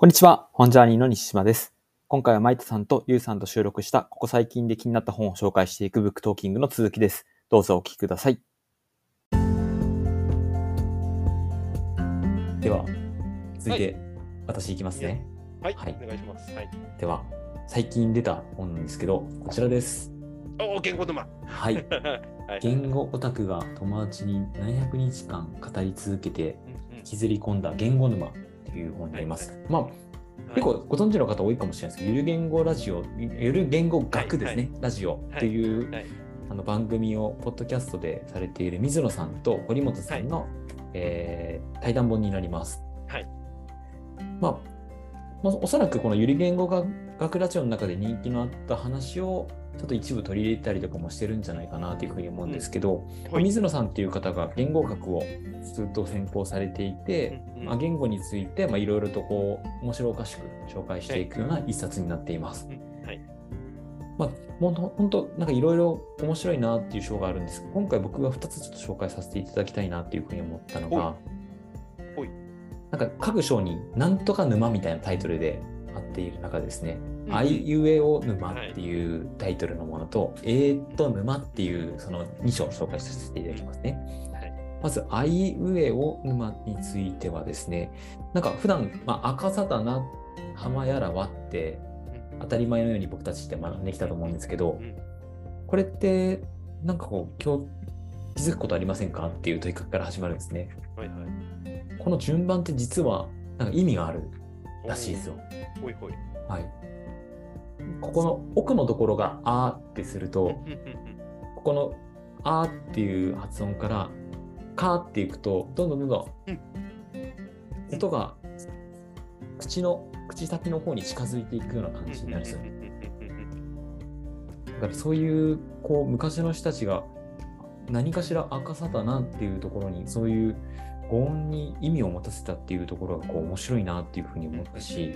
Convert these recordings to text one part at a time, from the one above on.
こんにちは、本ジャーニーの西島です。今回はマイトさんとりゅうさんと収録した、ここ最近で気になった本を紹介していく book talking の続きです。どうぞお聞きください。では、続いて、私いきますね。はい、はいお願いします。はい。では、最近出た本なんですけど、こちらです。おお、言語沼。はい。はい。言語オタクが友達に700日間語り続けて引きずり込んだ言語沼っていう本になります。まあ、結構ご存知の方多いかもしれないです。けど、ゆる言語ラジオ、ゆる言語学ですね、ラジオっていう、はい。あの番組をポッドキャストでされている水野さんと堀本さんの、えー対談本になります。はい。まあ、まあ、おそらくこのゆる言語学学ラジオの中で人気のあった話をちょっと一部取り入れたりとかもしてるんじゃないかなというふうに思うんですけど、はい。水野さんっていう方が言語学をずっと専攻されていて、うんうん。まあ、言語についてまあいろいろとこう面白おかしく紹介していくような一冊になっています。うん。はい。まあ、もう本当なんかいろいろ面白いなっていう章があるんですけど今回僕が2つちょっと紹介させていただきたいなっていうふうに思ったのがなんか各章に「なんとか沼」みたいなタイトルであっている中ですね「うんあいうえお沼」っていうタイトルのものと「えーっと沼」っていうその2章を紹介させていただきますね。はいまず、あいうえお沼についてはですね、なんか普段、まあ、赤さだな、浜やらはって、当たり前のように僕たちって学んできたと思うんですけどう、んこれって、なんかこう、今日気づくことありませんかっていう問いかけから始まるんですね。はいはい。この順番って実は、なんか意味があるらしいですよ。ほいほい。はい。ここの奥のところがあってすると、ここのあっていう発音から、かっていくと、どんどんどんどん音が口の、口先の方に近づいていくような感じになるんですよう。だからそういう、こう、昔の人たちが何かしら赤さだなっていうところに、そういう語音に意味を持たせたっていうところが、こう、面白いなっていうふうに思ったし、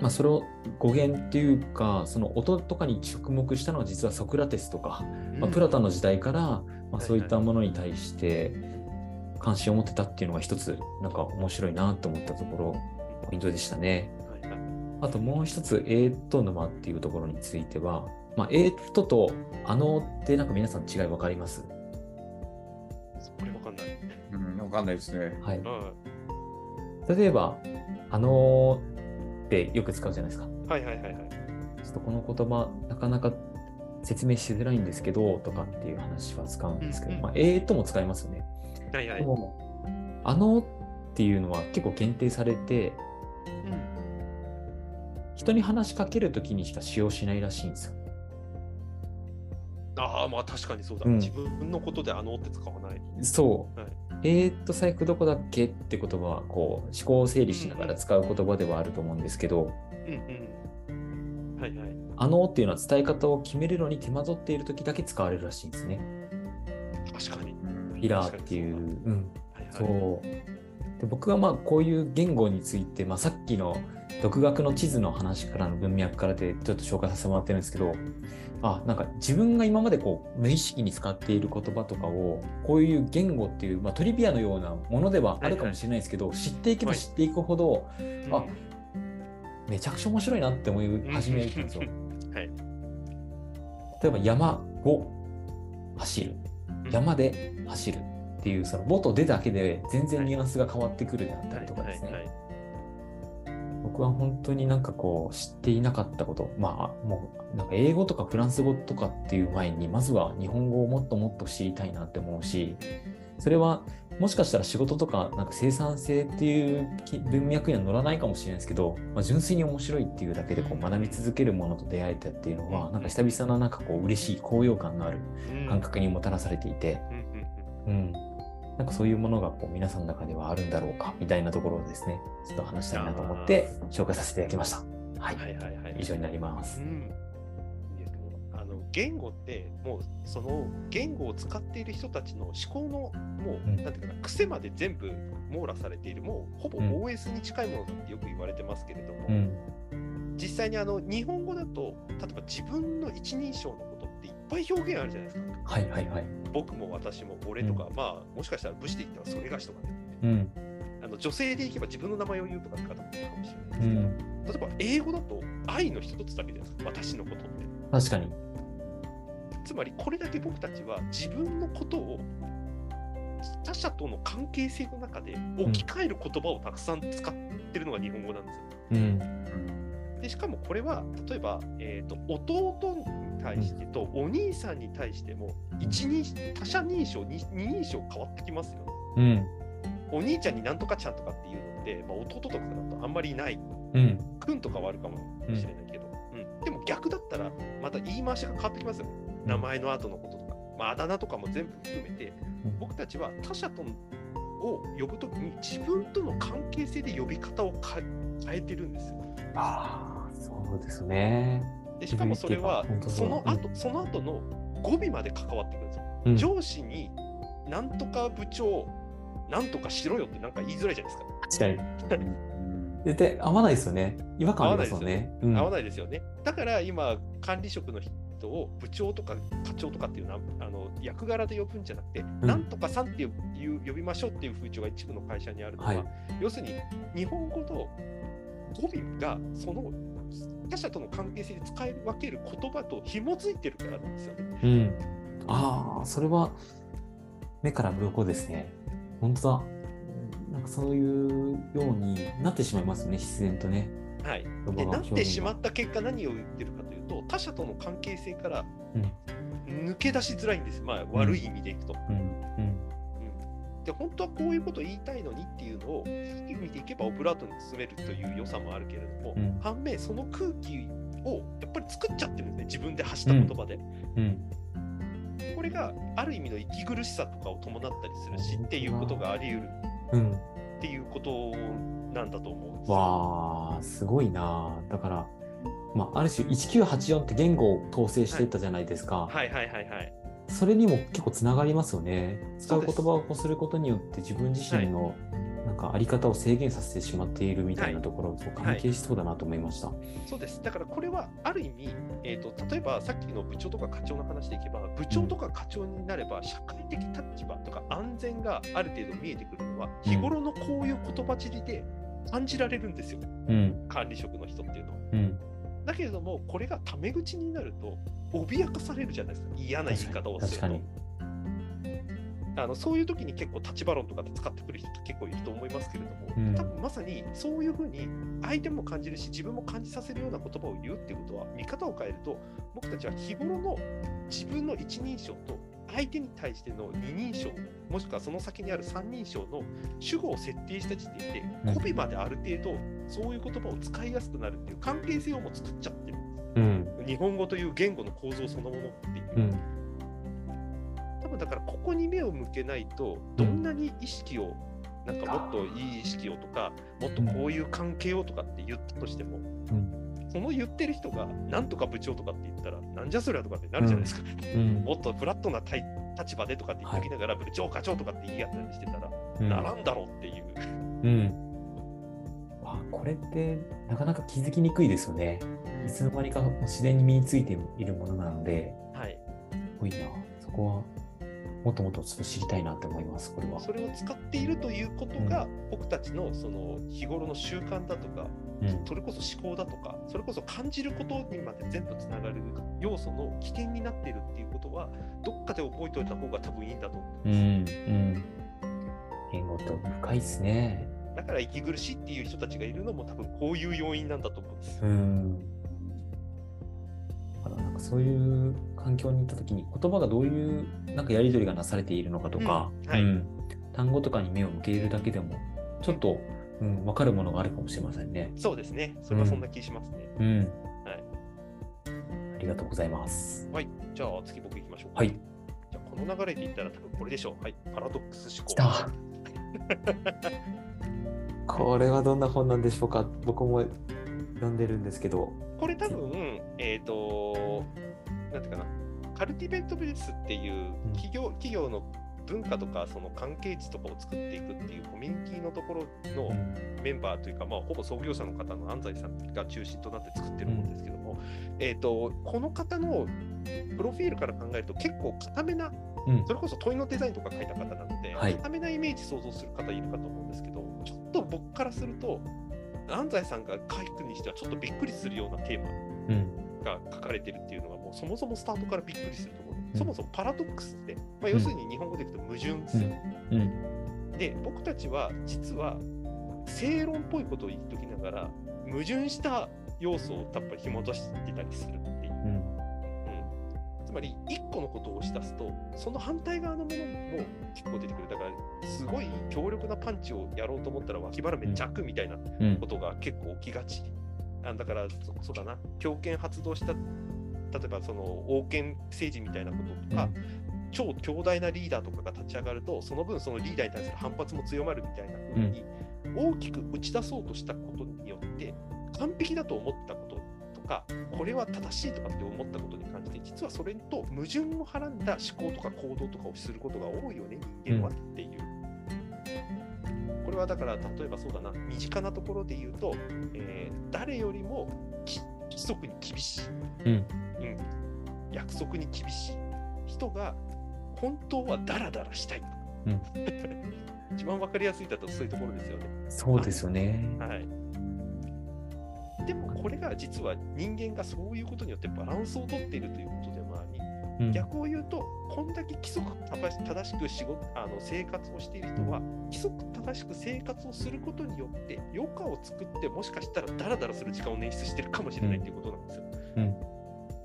まあ、それを語源っていうか、その音とかに着目したのは実はソクラテスとか、うんまあ、プラタンの時代から、まあ、いそういったものに対して関心を持ってたっていうのが一つなんか面白いなと思ったところポイントでしたね。はいはいあともう一つ「えーっと沼」っていうところについては「まあ、えーっと」と「あの」ってなんか皆さん違い分かります？これわかんない。うん、わかんないですね。はい。うん例えば「あの」ってよく使うじゃないですか。はいはいはいはい。ちょっとこの言葉なかなか説明しづらいんですけどとかっていう話は使うんですけど、うんうんまあ、えーっとも使いますよね。はいはい。でも、あのっていうのは結構限定されて、うん人に話しかけるときにしか使用しないらしいんですよ。ああ、まあ確かにそうだ。うん自分のことであのって使わない。そう。はいえーっと、財布どこだっけって言葉は、こう、思考を整理しながら使う言葉ではあると思うんですけど、うんうん。はいはい。あのっていうのは伝え方を決めるのに手間取っているときだけ使われるらしいんですね。確かに。うんピラーっていう。うん。はいはい。そう。で僕はまあこういう言語について、まあ、さっきの独学の地図の話からの文脈からでちょっと紹介させてもらってるんですけどあなんか自分が今までこう無意識に使っている言葉とかをこういう言語っていう、まあ、トリビアのようなものではあるかもしれないですけど、知っていけば知っていくほど、うん。あめちゃくちゃ面白いなって思い始めたんですよ。はい。例えば山を走る。山で走るっていうその「も」と「で」だけで全然ニュアンスが変わってくるであったりとかですね、僕は本当になんかこう知っていなかったことまあもうなんか英語とかフランス語とかっていう前にまずは日本語をもっともっと知りたいなって思うしそれはもしかしたら仕事とかなんか生産性っていうき文脈には乗らないかもしれないですけど、まあ、純粋に面白いっていうだけでこう学び続けるものと出会えたっていうのはなんか久々ななんかこう嬉しい高揚感のあるうん。感覚にもたらされていて、うん、なんかそういうものがこう皆さんの中ではあるんだろうかみたいなところをですね、ちょっと話したいなと思って紹介させていただきました。はい、はいはいはい。以上になりますう。ん。あの言語ってもうその言語を使っている人たちの思考のもう、うんなんていうかな癖まで全部網羅されているもうほぼうん OS に近いものだってよく言われてますけれども、うん、実際にあの日本語だと例えば自分の一人称のぱい表現あるじゃないですか。はいはいはい。僕も私も俺とか、まあもしかしたら武士で言ったらそれがしとかね。うん、あのの女性でいけば自分の名前を言うとかって方もいるかもしれないですけど、うん。例えば英語だと愛の一つだけじゃないですか、私のことって。確かに。つまりこれだけ僕たちは自分のことを他者との関係性の中で置き換える言葉をたくさん使ってるのが日本語なんですよ。うん。でしかもこれは例えば、えー、と弟に対してとお兄さんに対しても一人他者認証二二人称変わってきますよね。うん。お兄ちゃんになんとかちゃんとかっていうのって、まあ、弟とかだとあんまりいない。うん。くんとかはあるかもしれないけど、うんでも逆だったらまた言い回しが変わってきますよ。名前の後のこととか、まあ、あだ名とかも全部含めて、うん僕たちは他者とを呼ぶときに自分との関係性で呼び方を変え変えてるんですよ。ああ、そうですね。でしかもそれはその後、その後の語尾まで関わってくるんですよ。うん上司になんとか部長、なんとかしろよってなんか言いづらいじゃないですか。確かに。絶対合わないですよね。違和感ありますよね。うん合わないですよね。だから今、管理職の人を部長とか課長とかっていうのはあの役柄で呼ぶんじゃなくて、なんとかさんっていう呼びましょうっていう風潮が一部の会社にあるのは、はい要するに日本語の語尾がその他者との関係性で使い分ける言葉と紐づいてるからなんですよね。うん。ああ、それは目から鱗ですね。本当だ。なんかそういうようになってしまいますね、自然とね。はい、でなってしま表った結果何を言ってるかというと他者との関係性からうん抜け出しづらいんです、まあ、悪い意味でいくと。現が。うん。で本当はこういうことを言いたいのにっていうのをいい意味でいけばオブラートに包めるという良さもあるけれども、うん反面その空気をやっぱり作っちゃってるんですね自分で発した言葉で、うん。うん。これがある意味の息苦しさとかを伴ったりするしっていうことがあり得るうん。っていうことなんだと思うんですよわあ、すごいな。だから、まあ、ある種1984って言語を統制していったじゃないですか。はいはいはいはいそれにも結構つながりますよね。使そう言葉をこうすることによって自分自身のなんかあり方を制限させてしまっているみたいなところと関係しそうだなと思いました。そうです。だからこれはある意味、えー、と例えばさっきの部長とか課長の話でいけば、部長とか課長になれば、社会的立場とか安全がある程度見えてくるのは、日頃のこういう言葉尻で感じられるんですよ、うん。管理職の人っていうのは。うん。だけれども、これがタメ口になると、脅かされるじゃないですか、嫌な言い方をすると。あのそういう時に結構立場論とかで使ってくる人って結構いると思いますけれども、うん。多分まさにそういうふうに相手も感じるし自分も感じさせるような言葉を言うっていうことは見方を変えると僕たちは日頃の自分の一人称と相手に対しての二人称もしくはその先にある三人称の主語を設定した時点でうん。語尾まである程度そういう言葉を使いやすくなるっていう関係性をもう作っちゃってるうん。日本語という言語の構造そのものっていう。うん。多分だからここに目を向けないとどんなに意識を、なんかもっといい意識をとかもっとこういう関係をとかって言ったとしても、その言ってる人がなんとか部長とかって言ったらなんじゃそりゃとかってなるじゃないですか、うん。もっとフラットな対立場でとかって言っておきながら、部長課長とかって言い合ったりしてたら、うんならんだろうっていううん。あこれってなかなか気づきにくいですよね。いつの間にか自然に身についているものなので、はいすごいな。そこはもっともっとちょっと知りたいなって思います、これは。それを使っているということが、僕たちのその日頃の習慣だとかうん。それこそ思考だとか、それこそ感じることにまで全部つながる要素の起点になっているっていうことは、どっかで覚えておいた方が多分いいんだと思ううんん。です。うん。言語って深いですね。だから息苦しいっていう人たちがいるのも多分こういう要因なんだと思うんです。うん。だからなんかそういう環境に行った時に言葉がどういうなんかやり取りがなされているのかとか、うんはいうん単語とかに目を向けるだけでもちょっと、うん、分かるものがあるかもしれませんね。そうですね。それはそんな気しますね。うん。はい。ありがとうございます。はい。じゃあ次僕行きましょうか。はい。じゃあこの流れで言ったら多分これでしょう。はい。パラドックス思考。これはどんな本なんでしょうか。僕も読んでるんですけど。これ多分、えっ、と、なんていうかな、カルティベットビジネスっていう企業,、企業の文化とかその関係値とかを作っていくっていうコミュニティのところのうん。メンバーというか、まあ、ほぼ創業者の方の安西さんが中心となって作ってるんですけども、えー、とこの方のプロフィールから考えると結構固めな、うんそれこそ問いのデザインとか書いた方なので、はい固めなイメージ想像する方いるかと思うんですけど、ちょっとと僕からすると、安西さんが書くにしてはちょっとびっくりするようなテーマうん。が書かれてるっていうのが、もうそもそもスタートからびっくりすると思う。うんそもそもパラドックスって、まあ、要するに日本語で言うと矛盾ですよ。うん。で、僕たちは実は正論っぽいことを言っときながら、矛盾した要素をやっぱり紐解してたりするまり1個のことを押し出すとその反対側のものも結構出てくる。だからすごい強力なパンチをやろうと思ったら脇腹めっちゃ開くみたいなうん。こ。とが結構起きがち、あだからそそうだな。強権発動した例えばその王権政治みたいなこととか、超強大なリーダーとかが立ち上がるとその分そのリーダーに対する反発も強まるみたいな風に、大きく打ち出そうとしたことによって完璧だと思ったこかこれは正しいとかって思ったことに関して実はそれと矛盾をはらんだ思考とか行動とかをすることが多いよね人間はっていう。これはだから例えばそうだな身近なところで言うと、えー誰よりもき規則に厳しい、うん。うん、約束に厳しい人が本当はダラダラしたい、うん 一番わかりやすいだとそういうところですよね。そうですよね。はい。でもこれが実は人間がそういうことによってバランスをとっているということでもあり、うん。逆を言うと、こんだけ規則正しく仕事あの生活をしている人は、規則正しく生活をすることによって、余暇を作って、もしかしたらダラダラする時間を捻出してるかもしれないということなんですよ。うん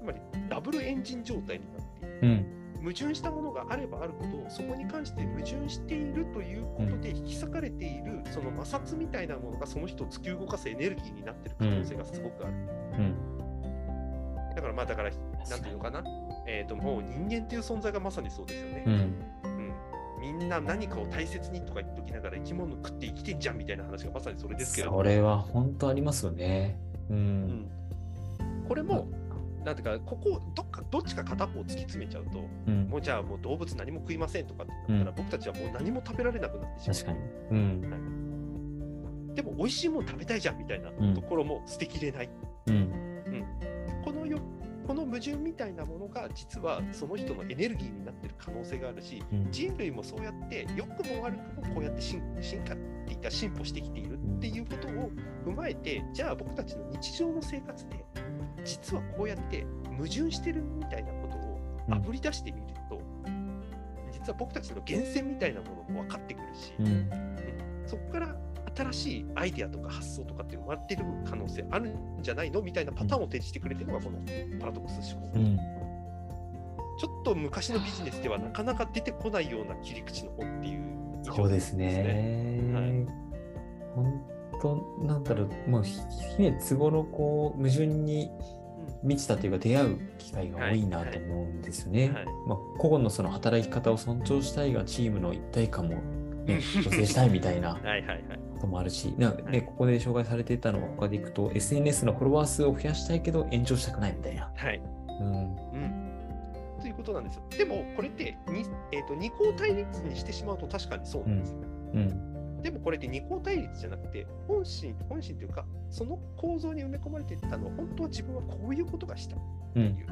つまり、ダブルエンジン状態になっている。うん。矛盾したものがあればあるほどそこに関して矛盾しているということで引き裂かれているその摩擦みたいなものがその人を突き動かすエネルギーになっている可能性がすごくある。うん。だからまあだからなんていうのかな、えー、ともう人間っていう存在がまさにそうですよね。うん。うんみんな何かを大切にとか言っときながら生き物食って生きてんじゃんみたいな話がまさにそれですけれどそれは本当ありますよね。う。うんん、これもなんていうかここどっかどっちか片方突き詰めちゃうとうん。もうじゃあもう動物何も食いませんとかってなったら、うん僕たちはもう何も食べられなくなってしまう。確かに。うん。でも美味しいもん食べたいじゃんみたいなうんところも捨てきれない。うん。このよこの矛盾みたいなものが実はその人のエネルギーになってる可能性があるし、うん。人類もそうやって良くも悪くもこうやって進進化っていった進歩してきているっていうことを踏まえて、じゃあ僕たちの日常の生活で実はこうやって矛盾してるみたいなことをあぶり出してみると、実は僕たちの源泉みたいなものも分かってくるし、うん。そこから新しいアイデアとか発想とかって生まれてる可能性あるんじゃないのみたいなパターンを提示してくれてるのがこのパラドックス思考。うん。ちょっと昔のビジネスではなかなか出てこないような切り口の本っていう印象そうですね。はい本当なんだろう、もうひ常日頃こう矛盾に満ちたというか出会う機会が多いなと思うんですよね。はいまあ、個々のその働き方を尊重したいがチームの一体感も、ね、調整したいみたいなはいはいはい。こともあるし、なはね、いここで紹介されていたのは他でいくと SNS のフォロワー数を増やしたいけど延長したくないみたいな。はい。うんうん。ということなんですよ。でもこれってに、えー、と二項対立にしてしまうと確かにそうなんですよ。うんでもこれって二項対立じゃなくて、本心、本心というか、その構造に埋め込まれていたのは、本当は自分はこういうことがしたいってうんいう。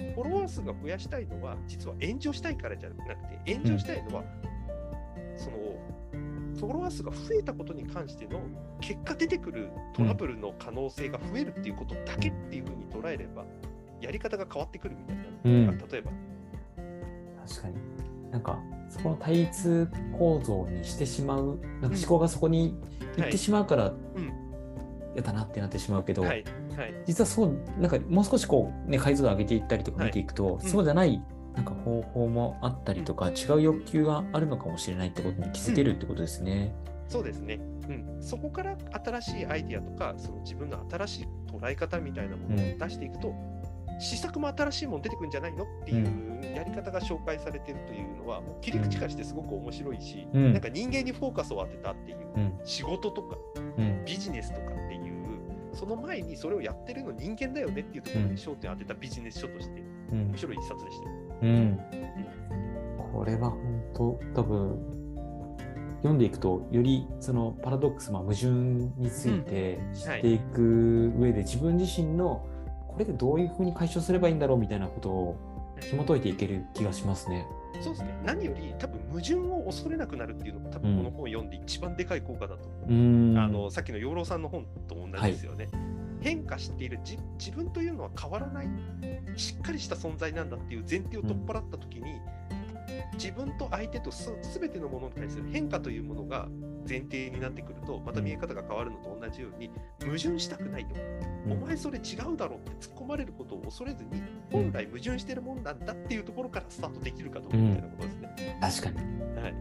うん、フォロワー数が増やしたいのは、実は炎上したいからじゃなくて、炎上したいのは、その、フォロワー数が増えたことに関しての結果出てくるトラブルの可能性が増えるっていうことだけっていうふうに捉えれば、やり方が変わってくるみたいな。うん例えば、確かに。なんか、そこの対立構造にしてしまう、なんか思考がそこに行ってしまうから、うん。やだなってなってしまうけど、はい、はい、実はそう、なんかもう少しこう、ね、解像度上げていったりとかはい。見ていくと、うん。そうじゃないなんか方法もあったりとか、違う欲求があるのかもしれないってことに気づけるってことですね。そうですね、うん。そこから新しいアイディアとか、その自分の新しい捉え方みたいなものを出していくと、試作も新しいもの出てくるんじゃないのっていうやり方が紹介されてるというのは、もう切り口からしてすごく面白いし、うん。なんか人間にフォーカスを当てたっていう、うん。仕事とかうんビジネスとかっていう、その前にそれをやってるの人間だよねっていうところに焦点を当てたビジネス書として、うん。面白い一冊でしたよ。うん、これは本当多分読んでいくとよりそのパラドックス、まあ、矛盾について知っていく上で、自分自身のこれでどういうふうに解消すればいいんだろうみたいなことを紐解いていける気がしますね。そうですね。何より多分矛盾を恐れなくなるっていうのが多分この本を読んで一番でかい効果だと思う。うん。あのさっきの養老さんの本と同じですよね。変化しているじ自分というのは変わらないしっかりした存在なんだっていう前提を取っ払った時に、自分と相手とす全てのものに対する変化というものが前提になってくるとまた見え方が変わるのと同じように矛盾したくないと、うん。お前それ違うだろうって突っ込まれることを恐れずに本来矛盾してるもんなんだっていうところからスタートできるかどうかみたいなことですね。確かに。はい。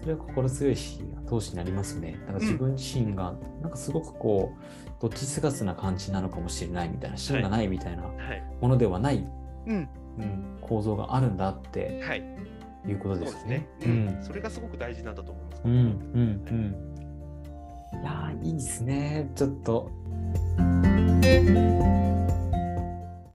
それは心強いし、後押しになりますね。なんか自分自身が、なんかすごくこう、どっちつかずな感じなのかもしれないみたいな、芯がないみたいなはい。ものではない、うん。うん、構造があるんだってはい、いうことですすね。。ううんん。それがすごく大事なんだと思います。うん、うん、うん。いやー、いいですね。ちょっと。